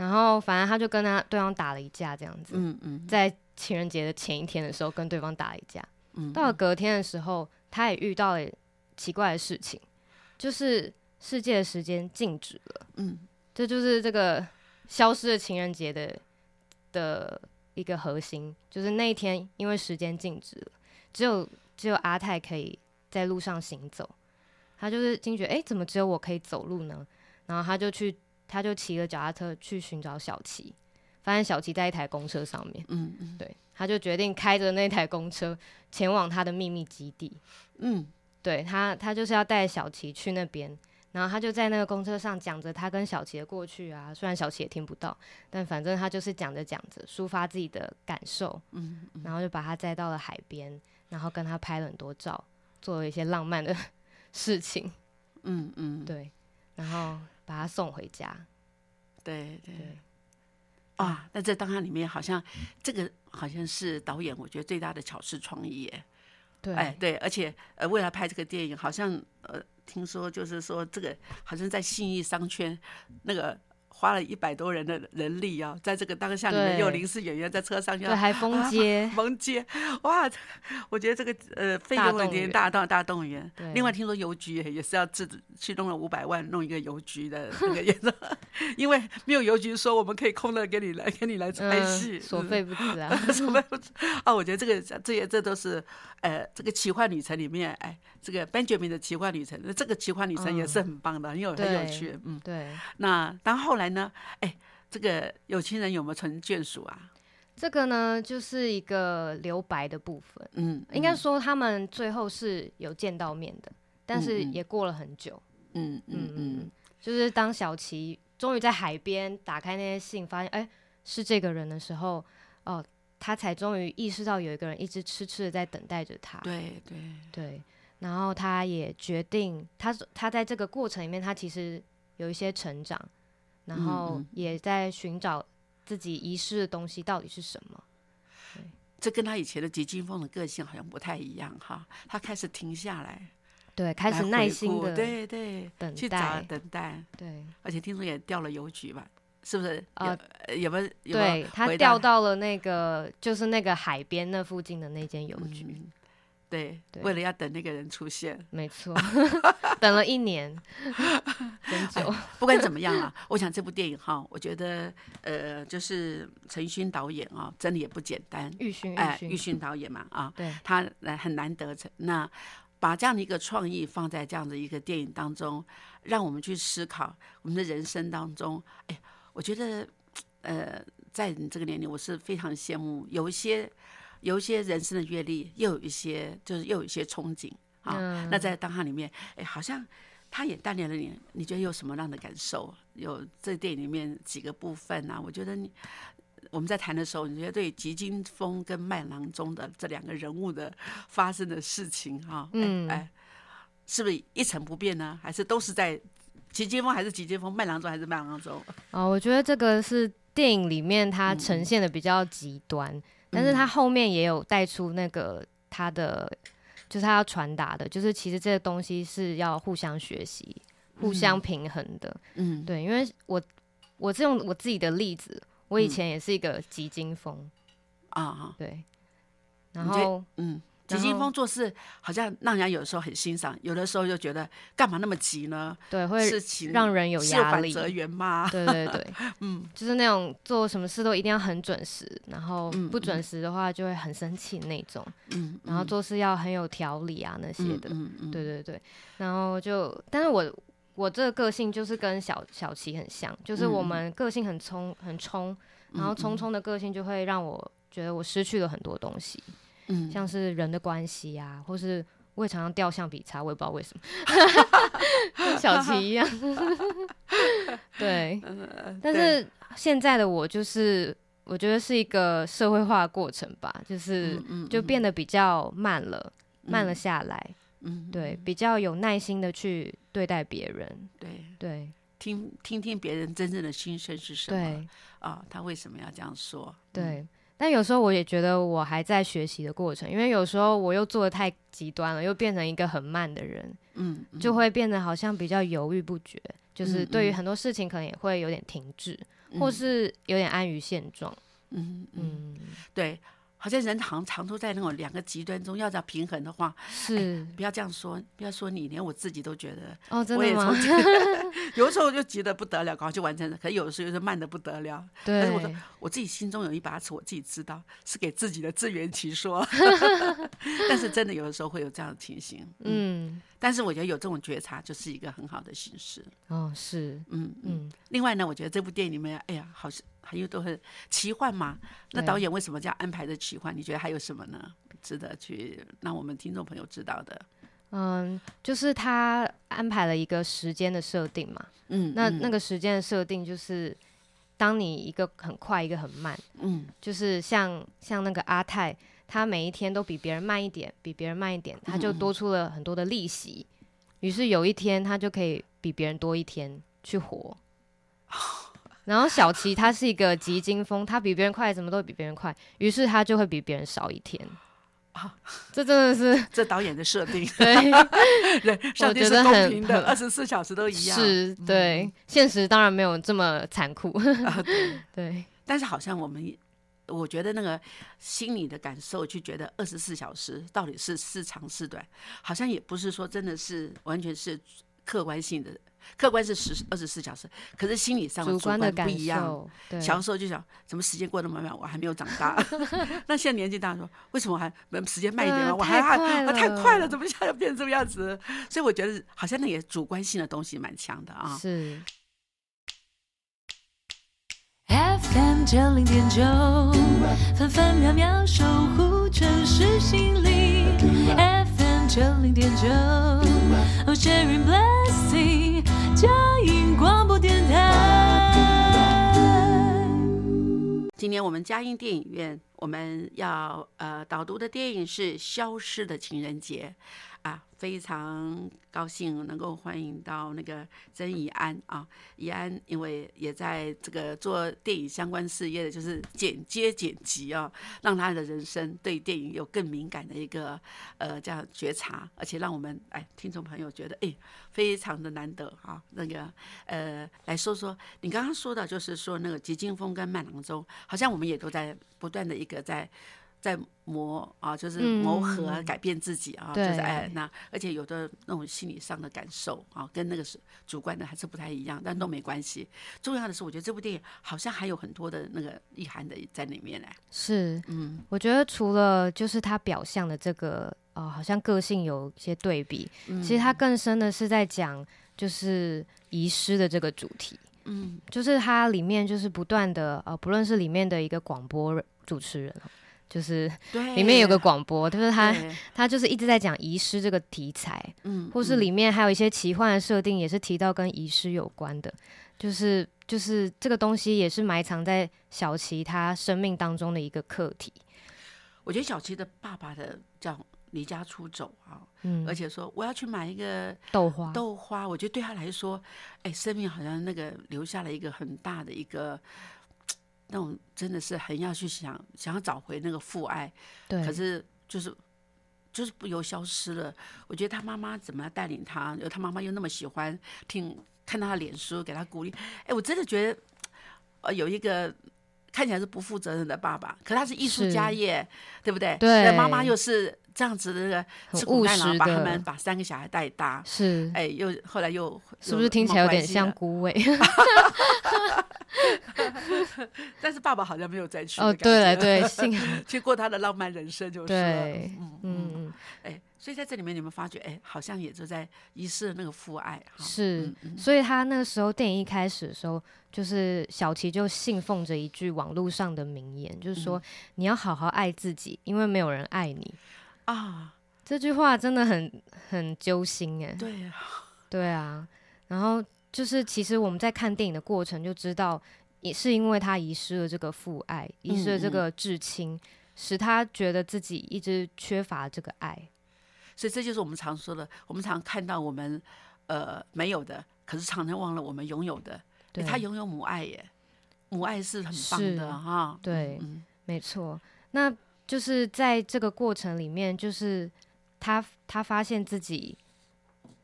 [SPEAKER 2] 然后反正他就跟他对方打了一架，这样子，
[SPEAKER 1] 嗯嗯
[SPEAKER 2] 在情人节的前一天的时候跟对方打了一架。
[SPEAKER 1] 嗯
[SPEAKER 2] 到了隔天的时候，他也遇到了奇怪的事情，就是世界的时间静止了。
[SPEAKER 1] 嗯
[SPEAKER 2] 这就是这个消失的情人节的的一个核心，就是那一天因为时间静止了，只有只有阿泰可以在路上行走。他就是惊觉，哎、怎么只有我可以走路呢？然后他就去，他就骑了脚踏车去寻找小琪，发现小琪在一台公车上面。
[SPEAKER 1] 嗯嗯
[SPEAKER 2] 对，他就决定开着那台公车前往他的秘密基地。
[SPEAKER 1] 嗯
[SPEAKER 2] 对他，他就是要带小琪去那边，然后他就在那个公车上讲着他跟小琪的过去啊，虽然小琪也听不到，但反正他就是讲着讲着，抒发自己的感受，
[SPEAKER 1] 嗯嗯
[SPEAKER 2] 然后就把他载到了海边，然后跟他拍了很多照，做了一些浪漫的 事情，
[SPEAKER 1] 嗯嗯，
[SPEAKER 2] 对，然后把他送回家，
[SPEAKER 1] 对对。
[SPEAKER 2] 对，
[SPEAKER 1] 啊，那这当然里面好像这个好像是导演我觉得最大的巧思创意耶。
[SPEAKER 2] 对，
[SPEAKER 1] 哎，对，而且呃，为了拍这个电影，好像呃，听说就是说这个好像在信义商圈那个花了一百多人的人力啊，在这个当下里面
[SPEAKER 2] 对
[SPEAKER 1] 又临时演员在车上
[SPEAKER 2] 对，
[SPEAKER 1] 要
[SPEAKER 2] 还封街，
[SPEAKER 1] 封街，哇！我觉得这个呃费用有点
[SPEAKER 2] 大动员
[SPEAKER 1] 大大大动员。
[SPEAKER 2] 对
[SPEAKER 1] 另外听说邮局也也是要自去弄了五百万弄一个邮局的 那个演唱，因为没有邮局说我们可以空了给你来给你来拍戏，
[SPEAKER 2] 嗯，所
[SPEAKER 1] 嗯
[SPEAKER 2] 费不赀啊，
[SPEAKER 1] 所费不知 啊，我觉得这个这些这都是呃这个奇幻旅程里面，哎，这个 Benjamin 的奇幻旅程，这个奇幻旅程也是很棒的，很有很有趣，嗯。
[SPEAKER 2] 对。
[SPEAKER 1] 那当后来呢？哎，这个有情人有没有成眷属啊？
[SPEAKER 2] 这个呢，就是一个留白的部分。
[SPEAKER 1] 嗯，
[SPEAKER 2] 应该
[SPEAKER 1] 嗯
[SPEAKER 2] 说他们最后是有见到面的，但是也过了很久。
[SPEAKER 1] 嗯嗯
[SPEAKER 2] 嗯
[SPEAKER 1] 嗯
[SPEAKER 2] 嗯，就是当小琪终于在海边打开那些信，发现哎是这个人的时候，哦，他才终于意识到有一个人一直痴痴的在等待着他。
[SPEAKER 1] 对对，
[SPEAKER 2] 对，然后他也决定，他他在这个过程里面，他其实有一些成长，然
[SPEAKER 1] 嗯
[SPEAKER 2] 后
[SPEAKER 1] 嗯
[SPEAKER 2] 也在寻找自己遗失的东西到底是什么。
[SPEAKER 1] 这跟他以前的急惊风的个性好像不太一样哈。他开始停下来，
[SPEAKER 2] 对，开始耐心的
[SPEAKER 1] 对对，
[SPEAKER 2] 等
[SPEAKER 1] 去找
[SPEAKER 2] 待，
[SPEAKER 1] 等待，
[SPEAKER 2] 对。
[SPEAKER 1] 而且听说也调了邮局吧？是不是？呃有没有？有没有
[SPEAKER 2] 对他
[SPEAKER 1] 回
[SPEAKER 2] 调到了那个就是那个海边那附近的那间邮局，
[SPEAKER 1] 嗯对，
[SPEAKER 2] 对
[SPEAKER 1] 为了要等那个人出现。
[SPEAKER 2] 没错，等了一年，很久。
[SPEAKER 1] 不管怎么样啊，我想这部电影哈，我觉得呃，就是陈勋导演啊，真的也不简单。
[SPEAKER 2] 玉勋，
[SPEAKER 1] 哎，
[SPEAKER 2] 勋，
[SPEAKER 1] 玉勋导演嘛啊，
[SPEAKER 2] 对
[SPEAKER 1] 他呃很难得成那把这样的一个创意放在这样的一个电影当中，让我们去思考我们的人生当中。哎，我觉得呃，在你这个年龄，我是非常羡慕有一些有一些人生的阅历，又有一些就是又有一些憧憬啊。
[SPEAKER 2] 嗯
[SPEAKER 1] 那在当下里面，哎，好像。他也锻炼了你，你觉得有什么样的感受？有这电影里面几个部分啊？我觉得你我们在谈的时候，你觉得对吉金峰跟麦郎中的这两个人物的发生的事情哈、
[SPEAKER 2] 嗯
[SPEAKER 1] 哎，哎，是不是一成不变呢？还是都是在吉金峰还是吉金峰，麦郎中还是麦郎中？
[SPEAKER 2] 哦，我觉得这个是电影里面它
[SPEAKER 1] 嗯
[SPEAKER 2] 呈现的比较极端，但是他后面也有带出那个他的，就是他要传达的，就是其实这个东西是要互相学习、互相平衡的。
[SPEAKER 1] 嗯，
[SPEAKER 2] 对，因为我我是用我自己的例子，我以
[SPEAKER 1] 嗯。
[SPEAKER 2] 前也是一个急惊风，
[SPEAKER 1] 啊哈，
[SPEAKER 2] 对，然后
[SPEAKER 1] 嗯，吉
[SPEAKER 2] 然后
[SPEAKER 1] 金峰做事好像让人家有时候很欣赏，有的时候就觉得干嘛那么急呢？
[SPEAKER 2] 对会
[SPEAKER 1] 事情
[SPEAKER 2] 让人有压力。
[SPEAKER 1] 反则圆嘛。
[SPEAKER 2] 对对对，
[SPEAKER 1] 嗯，
[SPEAKER 2] 就是那种做什么事都一定要很准时，然后
[SPEAKER 1] 嗯
[SPEAKER 2] 不准时的话就会很生气那种，
[SPEAKER 1] 嗯，
[SPEAKER 2] 然后做事要很有条理啊那些
[SPEAKER 1] 嗯
[SPEAKER 2] 的，
[SPEAKER 1] 嗯嗯，
[SPEAKER 2] 对对对，然后就，但是我我这个个性就是跟小小琪很像，就是我们个性很冲很冲，然后冲冲的个性就会让我觉得我失去了很多东西，
[SPEAKER 1] 嗯，
[SPEAKER 2] 像是人的关系啊，或是我也常常掉橡皮擦，我也不知道为什么，跟小琪一样，对，但是现在的我就是。我觉得是一个社会化的过程吧，就是就变得比较慢了，慢了
[SPEAKER 1] 嗯
[SPEAKER 2] 下来。
[SPEAKER 1] 嗯，
[SPEAKER 2] 对，比较有耐心的去对待别人，
[SPEAKER 1] 对，
[SPEAKER 2] 对
[SPEAKER 1] 听听听别人真正的心声是什么
[SPEAKER 2] 对
[SPEAKER 1] 啊？他为什么要这样说？嗯
[SPEAKER 2] 对。但有时候我也觉得我还在学习的过程，因为有时候我又做的太极端了，又变成一个很慢的人，
[SPEAKER 1] 嗯，嗯，
[SPEAKER 2] 就会变得好像比较犹豫不决，就是对于
[SPEAKER 1] 嗯。
[SPEAKER 2] 很多事情可能也会有点停滞，
[SPEAKER 1] 嗯。
[SPEAKER 2] 或是有点安于现状。
[SPEAKER 1] 嗯嗯，
[SPEAKER 2] 嗯，
[SPEAKER 1] 对，好像人常常都在那种两个极端中，要找平衡的话，
[SPEAKER 2] 是
[SPEAKER 1] 不要这样说，不要说你，连我自己都觉得，
[SPEAKER 2] 哦，真
[SPEAKER 1] 我也
[SPEAKER 2] 的吗
[SPEAKER 1] 有的时候就急得不得了，赶快去完成了，可是有的时候又是慢得不得了。对但是我说，我自己心中有一把尺，我自己知道是给自己的自圆其说，但是真的有的时候会有这样的情形。嗯，
[SPEAKER 2] 嗯，
[SPEAKER 1] 但是我觉得有这种觉察就是一个很好的形式。
[SPEAKER 2] 哦，是，
[SPEAKER 1] 嗯嗯。
[SPEAKER 2] 嗯，
[SPEAKER 1] 另外呢，我觉得这部电影里面，哎呀，好像还有都很奇幻嘛。那导演为什么这样安排的奇幻？你觉得还有什么呢？值得去让我们听众朋友知道的？
[SPEAKER 2] 嗯，就是他安排了一个时间的设定嘛，
[SPEAKER 1] 嗯，嗯
[SPEAKER 2] 那那个时间的设定就是，当你一个很快，一个很慢，
[SPEAKER 1] 嗯
[SPEAKER 2] 就是像像那个阿泰，他每一天都比别人慢一点，比别人慢一点，他就多出了很多的利息。于是有一天，他就可以比别人多一天去活。然后小琪他是一个急惊风，他比别人快，什么都比别人快，于是他就会比别人少一天。啊。这真的是
[SPEAKER 1] 这导演的设定，
[SPEAKER 2] 对，
[SPEAKER 1] 人上帝是公
[SPEAKER 2] 觉得很
[SPEAKER 1] 平的，二十四小时都一样。
[SPEAKER 2] 是，对，现实当然没有这么残酷。
[SPEAKER 1] 啊对。
[SPEAKER 2] 对，
[SPEAKER 1] 但是好像我们，我觉得那个心理的感受，就觉得二十四小时到底是是长是短，好像也不是说真的是完全是客观性的，客观是十二十四小时，可是心理上的
[SPEAKER 2] 主观的感
[SPEAKER 1] 一样。
[SPEAKER 2] 受，
[SPEAKER 1] 小时候就想，怎么时间过得那么慢？我还没有长大。那现在年纪大了，说为什么还嗯时间慢一点吗？
[SPEAKER 2] 呃
[SPEAKER 1] 我还还
[SPEAKER 2] 太快
[SPEAKER 1] 我太
[SPEAKER 2] 了
[SPEAKER 1] 快了，怎么一下就变成这个样子？所以我觉得好像那也主观性的东西蛮强的啊。
[SPEAKER 2] 是
[SPEAKER 5] FM 九零点九，分分秒秒守护城市心灵。FM 九零点九，Oh sharing blessing，佳音广播电台。
[SPEAKER 1] 今年我们佳音电影院，我们要呃导读的电影是《消失的情人节》啊，非常高兴能够欢迎到那个曾怡安啊，怡安因为也在这个做电影相关事业的，就是剪接剪辑啊，让他的人生对电影有更敏感的一个呃这样觉察，而且让我们哎听众朋友觉得哎非常的难得啊，那个呃来说说你刚刚说的，就是说那个急惊风跟慢郎中，好像我们也都在不断的一个在。在磨啊，就是磨合、
[SPEAKER 2] 嗯
[SPEAKER 1] 改变自己啊，就是哎，那而且有的那种心理上的感受啊，跟那个是主观的还是不太一样，但都没关系。重要的是，我觉得这部电影好像还有很多的那个意涵的在里面哎。
[SPEAKER 2] 是，
[SPEAKER 1] 嗯
[SPEAKER 2] 我觉得除了就是他表象的这个呃，好像个性有一些对比，
[SPEAKER 1] 嗯，
[SPEAKER 2] 其实他更深的是在讲就是遗失的这个主题。
[SPEAKER 1] 嗯
[SPEAKER 2] 就是它里面就是不断的呃，不论是里面的一个广播主持人哦，就是
[SPEAKER 1] 对，
[SPEAKER 2] 里面有个广播，就是他他就是一直在讲遗失这个题材，
[SPEAKER 1] 嗯，
[SPEAKER 2] 或是
[SPEAKER 1] 嗯。
[SPEAKER 2] 里面还有一些奇幻的设定，也是提到跟遗失有关的，就是就是这个东西也是埋藏在小琪他生命当中的一个课题。
[SPEAKER 1] 我觉得小琪的爸爸的叫离家出走啊，
[SPEAKER 2] 嗯，
[SPEAKER 1] 而且说我要去买一个
[SPEAKER 2] 豆花，
[SPEAKER 1] 豆花，我觉得对他来说，哎，生命好像那个留下了一个很大的一个。那种真的是很要去想，想要找回那个父爱，
[SPEAKER 2] 对，
[SPEAKER 1] 可是就是就是不由消失了。我觉得他妈妈怎么样带领他，又他妈妈又那么喜欢听看他的脸书，给他鼓励。哎，我真的觉得呃有一个看起来是不负责任的爸爸，可他是艺术家耶，对不对？
[SPEAKER 2] 对
[SPEAKER 1] 那妈妈又是这样子的吃苦耐劳，把他们把三个小孩带大。
[SPEAKER 2] 是
[SPEAKER 1] 哎，又后来又
[SPEAKER 2] 是不是听起来有点像
[SPEAKER 1] 有
[SPEAKER 2] 孤味？
[SPEAKER 1] 但是爸爸好像没有再去
[SPEAKER 2] 哦，对了，对，幸好
[SPEAKER 1] 去过他的浪漫人生就是了。嗯嗯，哎，所以在这里面你们发觉，哎，好像也就在遗失了那个父爱哈。
[SPEAKER 2] 是
[SPEAKER 1] 嗯，嗯
[SPEAKER 2] 所以他那个时候电影一开始的时候，就是小琪就信奉着一句网络上的名言，就是
[SPEAKER 1] 嗯
[SPEAKER 2] 说、你要好好爱自己，因为没有人爱你。
[SPEAKER 1] 啊，
[SPEAKER 2] 这句话真的很很揪心哎。
[SPEAKER 1] 对啊，
[SPEAKER 2] 对啊，然后就是其实我们在看电影的过程就知道，也是因为他遗失了这个父爱，遗失了这个至亲，使他觉得自己一直缺乏这个爱。
[SPEAKER 1] 所以这就是我们常说的，我们常看到我们呃没有的，可是常常忘了我们拥有的。诶
[SPEAKER 2] 对，
[SPEAKER 1] 他拥有母爱耶，母爱是很棒的哈。
[SPEAKER 2] 对
[SPEAKER 1] 嗯
[SPEAKER 2] 没错，那就是在这个过程里面，就是他他发现自己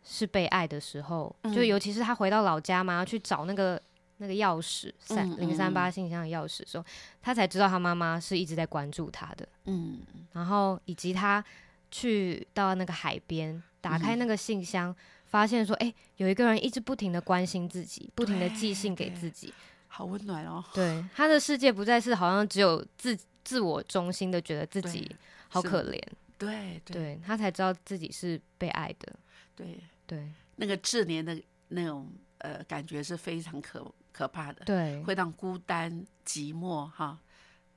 [SPEAKER 2] 是被爱的时候，就
[SPEAKER 1] 嗯。
[SPEAKER 2] 尤其是他回到老家嘛，要去找那个那个钥匙三
[SPEAKER 1] 嗯
[SPEAKER 2] 零三八
[SPEAKER 1] 嗯。
[SPEAKER 2] 信箱的钥匙的时候，他才知道他妈妈是一直在关注他的，
[SPEAKER 1] 嗯
[SPEAKER 2] 然后以及他去到那个海边，打开
[SPEAKER 1] 嗯。
[SPEAKER 2] 那个信箱。发现说，哎、有一个人一直不停的关心自己，不停的寄信给自己，
[SPEAKER 1] 好温暖哦。
[SPEAKER 2] 对，他的世界不再是好像只有自自我中心的，觉得自己好可怜，
[SPEAKER 1] 对对
[SPEAKER 2] 对他才知道自己是被爱的，
[SPEAKER 1] 对，
[SPEAKER 2] 对。
[SPEAKER 1] 那个自怜的那种呃感觉是非常可可怕的，
[SPEAKER 2] 对
[SPEAKER 1] 会让孤单、寂寞哈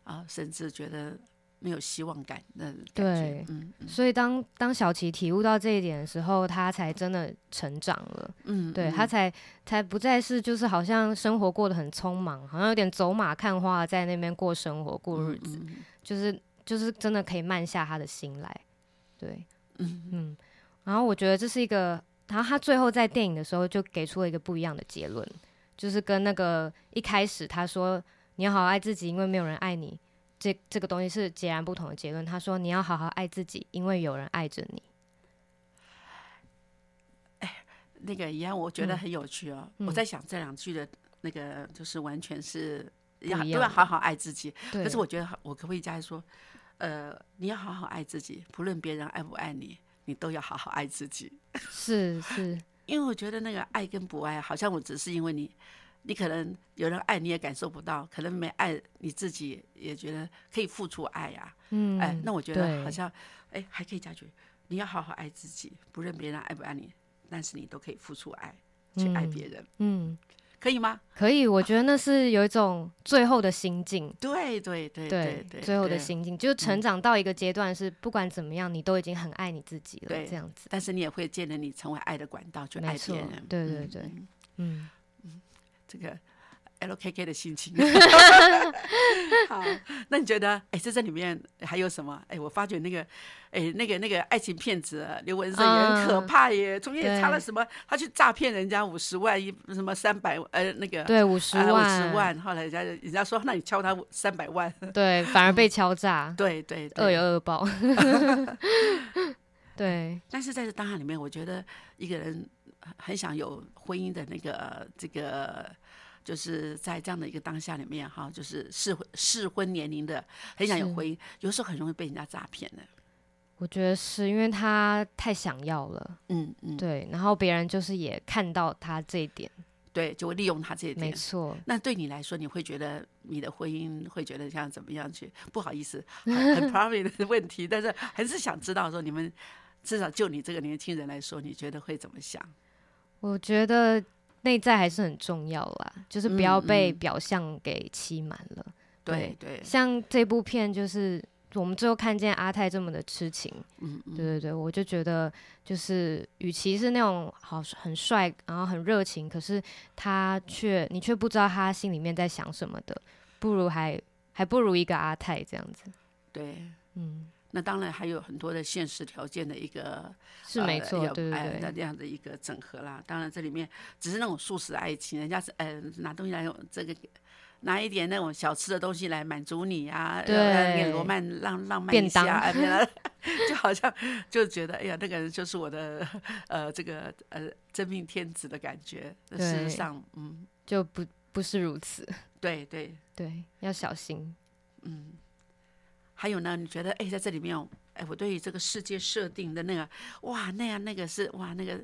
[SPEAKER 1] 啊，甚至觉得没有希望感那感觉
[SPEAKER 2] 对。
[SPEAKER 1] 嗯嗯。
[SPEAKER 2] 所以当当小琪体悟到这一点的时候，他才真的成长了，
[SPEAKER 1] 嗯，嗯。
[SPEAKER 2] 对他才才不再是就是好像生活过得很匆忙，好像有点走马看花，在那边过生活过日子，
[SPEAKER 1] 嗯嗯。
[SPEAKER 2] 就是就是真的可以慢下他的心来，对，
[SPEAKER 1] 嗯。
[SPEAKER 2] 嗯，然后我觉得这是一个，然后他最后在电影的时候就给出了一个不一样的结论，就是跟那个一开始他说你要好好爱自己，因为没有人爱你，这这个东西是截然不同的结论。他说你要好好爱自己，因为有人爱着你。
[SPEAKER 1] 那个一样，我觉得
[SPEAKER 2] 嗯
[SPEAKER 1] 很有趣哦。
[SPEAKER 2] 嗯
[SPEAKER 1] 我在想这两句的那个，就是完全是要都要好好爱自己。可是我觉得我可不可以加说，呃，你要好好爱自己，不论别人爱不爱你，你都要好好爱自己。
[SPEAKER 2] 是是，
[SPEAKER 1] 因为我觉得那个爱跟不爱，好像我只是因为你，你可能有人爱你也感受不到，可能没爱你自己也觉得可以付出爱呀、
[SPEAKER 2] 嗯，
[SPEAKER 1] 哎，那我觉得好像，哎，还可以加句，你要好好爱自己，不论别人爱不爱你，但是你都可以付出爱去爱
[SPEAKER 2] 嗯
[SPEAKER 1] 别人，
[SPEAKER 2] 嗯，
[SPEAKER 1] 可以吗？
[SPEAKER 2] 可以，我觉得那是有一种最后的心境。
[SPEAKER 1] 对对对对对，
[SPEAKER 2] 最后的。心境就是成长到一个阶段，是不管怎么样，你都已经很爱你自己了，
[SPEAKER 1] 对
[SPEAKER 2] 这样子。
[SPEAKER 1] 但是你也会借着你成为爱的管道去爱别人。嗯
[SPEAKER 2] 对对对
[SPEAKER 1] 嗯
[SPEAKER 2] 嗯，
[SPEAKER 1] 这个 LKK 的心情。好，那你觉得，哎，在这里面还有什么？哎，我发觉那个，哎，那个那个爱情骗子啊刘文生也很可
[SPEAKER 2] 嗯
[SPEAKER 1] 怕耶，中间也插了什么？他去诈骗人家五十万一什么三百呃那个
[SPEAKER 2] 对，五十
[SPEAKER 1] 万五
[SPEAKER 2] 万，
[SPEAKER 1] 十万，后来人家人家说，那你敲他三百万，
[SPEAKER 2] 对，反而被敲诈，
[SPEAKER 1] 对对
[SPEAKER 2] 恶有。恶报。对，
[SPEAKER 1] 但是在这档案里面，我觉得一个人很想有婚姻的那个这个。就是在这样的一个当下里面，哈，就是适婚适婚年龄的，很想有婚姻，有时候很容易被人家诈骗的。
[SPEAKER 2] 我觉得是因为他太想要了，
[SPEAKER 1] 嗯嗯，
[SPEAKER 2] 对，然后别人就是也看到他这一点，
[SPEAKER 1] 对，就会利用他这一点没。
[SPEAKER 2] 错，
[SPEAKER 1] 那对你来说，你会觉得你的婚姻会觉得像怎么样去？不好意思，很很 private 的问题，但是还是想知道说你们至少就你这个年轻人来说，你觉得会怎么想？
[SPEAKER 2] 我觉得内在还是很重要啦，就是不要
[SPEAKER 1] 嗯
[SPEAKER 2] 被
[SPEAKER 1] 嗯
[SPEAKER 2] 表象给欺瞒了。
[SPEAKER 1] 对对，
[SPEAKER 2] 像这部片就是我们最后看见阿泰这么的痴情，
[SPEAKER 1] 嗯嗯，
[SPEAKER 2] 对对对，我就觉得就是与其是那种好很帅，然后很热情，可是他却你却不知道他心里面在想什么的，不如还还不如一个阿泰这样子。
[SPEAKER 1] 对。
[SPEAKER 2] 嗯，
[SPEAKER 1] 那当然还有很多的现实条件的一个呃
[SPEAKER 2] 是没错，
[SPEAKER 1] 哎那
[SPEAKER 2] 对对，
[SPEAKER 1] 这样的一个整合啦。当然这里面只是那种素食爱情，人家是呃拿东西来用这个。拿一点那种小吃的东西来满足你呀、
[SPEAKER 2] 对
[SPEAKER 1] 让点罗曼浪浪漫一下，哎 就好像就觉得哎呀，那个人就是我的呃这个呃真命天子的感觉。事实上，嗯，
[SPEAKER 2] 就不不是如此，
[SPEAKER 1] 对对，
[SPEAKER 2] 对，要小心。
[SPEAKER 1] 嗯。还有呢，你觉得哎，在这里面，哎，我对于这个世界设定的那个哇，那样那个是哇那个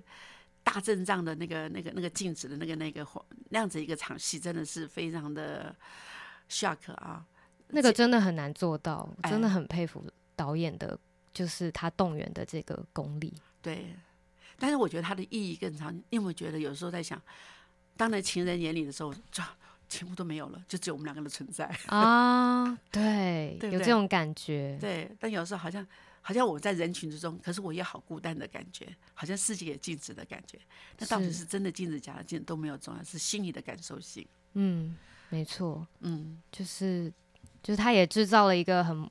[SPEAKER 1] 大阵仗的那个那个那个镜子的那个那个那样子一个场戏，真的是非常的 shock 啊。
[SPEAKER 2] 那个真的很难做到，真的很佩服导演的，就是他动员的这个功力。
[SPEAKER 1] 对，但是我觉得它的意义更长。你有没有觉得有时候在想，当然情人眼里的时候，这全部都没有了，就只有我们两个的存在。
[SPEAKER 2] 啊，对，
[SPEAKER 1] 对对
[SPEAKER 2] 有这种感觉，
[SPEAKER 1] 对，但有时候好像好像我在人群之中，可是我也好孤单的感觉，好像世界也静止的感觉。那到底
[SPEAKER 2] 是
[SPEAKER 1] 是真的静止，假的静止都没有重要，是心里的感受性。
[SPEAKER 2] 嗯，没错，
[SPEAKER 1] 嗯，
[SPEAKER 2] 就是就是他也制造了一个很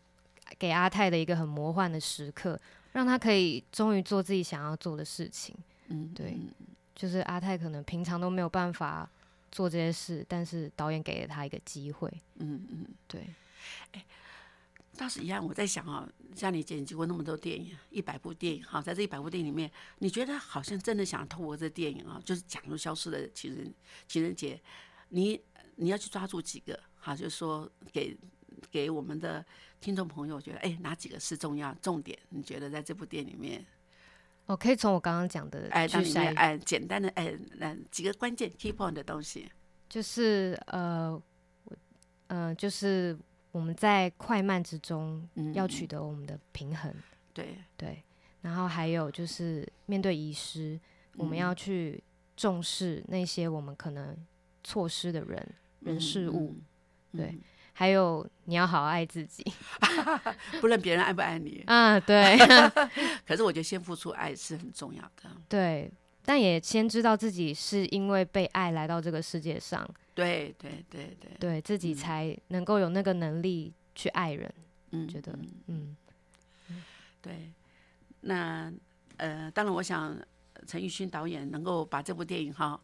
[SPEAKER 2] 给阿泰的一个很魔幻的时刻，让他可以终于做自己想要做的事情。
[SPEAKER 1] 嗯，
[SPEAKER 2] 对
[SPEAKER 1] 嗯
[SPEAKER 2] 就是阿泰可能平常都没有办法做这些事，但是导演给了他一个机会。
[SPEAKER 1] 嗯嗯，
[SPEAKER 2] 对，哎
[SPEAKER 1] 倒是一样。我在想啊，像你剪辑过那么多电影，一百部电影哈，在这一百部电影里面，你觉得好像真的想透过这电影啊，就是讲述消失的情人情人节，你你要去抓住几个哈，就是说给给我们的听众朋友觉得，哎，哪几个是重要重点？你觉得在这部电影里面，
[SPEAKER 2] 我可以从我刚刚讲的
[SPEAKER 1] 哎，
[SPEAKER 2] 去
[SPEAKER 1] 当里面
[SPEAKER 2] 筛，
[SPEAKER 1] 哎简单的哎那几个关键 key point 的东西，
[SPEAKER 2] 就是呃，我呃，就是我们在快慢之中
[SPEAKER 1] 嗯，
[SPEAKER 2] 要取。得我们的平衡。
[SPEAKER 1] 对，
[SPEAKER 2] 对，然后还有就是面对遗失，我们
[SPEAKER 1] 嗯。
[SPEAKER 2] 要去重视那些我们可能错失的人、人事物，
[SPEAKER 1] 嗯，
[SPEAKER 2] 对
[SPEAKER 1] 嗯
[SPEAKER 2] 还有你要好好爱自己
[SPEAKER 1] 不论别人爱不爱你，
[SPEAKER 2] 啊，对
[SPEAKER 1] 可是我觉得先付出爱是很重要的。
[SPEAKER 2] 对，但也先知道自己是因为被爱来到这个世界上，
[SPEAKER 1] 对对对对，
[SPEAKER 2] 对自己
[SPEAKER 1] 嗯
[SPEAKER 2] 才能够有那个能力去爱人。
[SPEAKER 1] 嗯
[SPEAKER 2] 觉得
[SPEAKER 1] 嗯
[SPEAKER 2] 嗯，
[SPEAKER 1] 对。那呃，当然，我想陈奕迅导演能够把这部电影哈，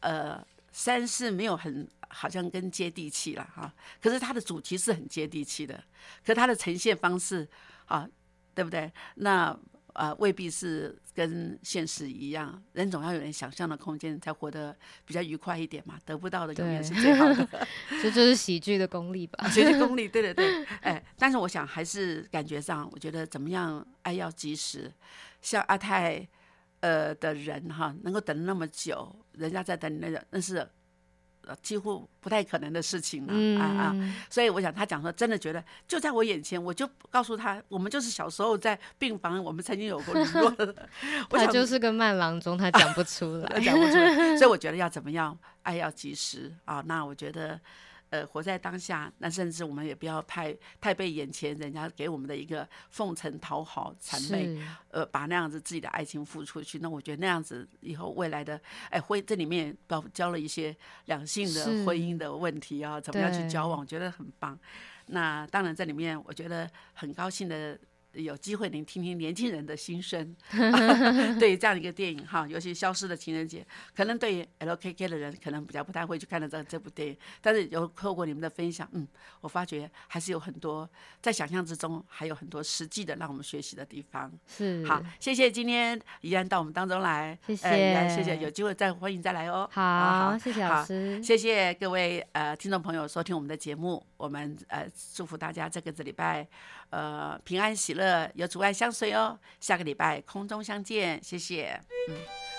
[SPEAKER 1] 呃，三是没有很好像更接地气了哈，可是它的主题是很接地气的，可它的呈现方式啊，对不对？那呃，未必是跟现实一样，人总要有点想象的空间，才活得比较愉快一点嘛。得不到的永远是最好的。
[SPEAKER 2] 这就是喜剧的功力吧。
[SPEAKER 1] 喜剧功力，对对对，哎，但是我想还是感觉上，我觉得怎么样爱要及时，像阿泰呃的人哈，能够等那么久，人家在等你那个，那是呃几乎不太可能的事情了、啊啊！
[SPEAKER 2] 嗯，
[SPEAKER 1] 所以我想他讲说，真的觉得就在我眼前，我就告诉他，我们就是小时候在病房，我们曾经有过联络的。我想
[SPEAKER 2] 他就是个慢郎中，他讲不出来。
[SPEAKER 1] 讲不出来，所以我觉得要怎么样，爱要及时啊。那我觉得，呃，活在当下，那甚至我们也不要太太被眼前人家给我们的一个奉承、讨好、谄媚，呃，把那样子自己的爱情付出去。那我觉得那样子以后未来的，哎，婚这里面包教了一些两性的婚姻的问题啊，怎么样去交往，我觉得很棒。那当然，这里面我觉得很高兴的。有机会您听听年轻人的心声，对于这样一个电影哈，尤其《消失的情人节》，可能对于 LKK 的人可能比较不太会去看到这这部电影，但是有透过你们的分享，嗯，我发觉还是有很多在想象之中，还有很多实际的让我们学习的地方。
[SPEAKER 2] 是，
[SPEAKER 1] 好，谢谢今天怡然到我们当中来，
[SPEAKER 2] 谢
[SPEAKER 1] 谢。
[SPEAKER 2] 谢
[SPEAKER 1] 谢，有机会再欢迎再来哦。
[SPEAKER 2] 好，谢谢老
[SPEAKER 1] 好
[SPEAKER 2] 师，
[SPEAKER 1] 谢谢各位呃听众朋友收听我们的节目，我们呃祝福大家这个这礼拜呃平安喜乐，有阻碍相随哦。下个礼拜空中相见，谢谢。嗯。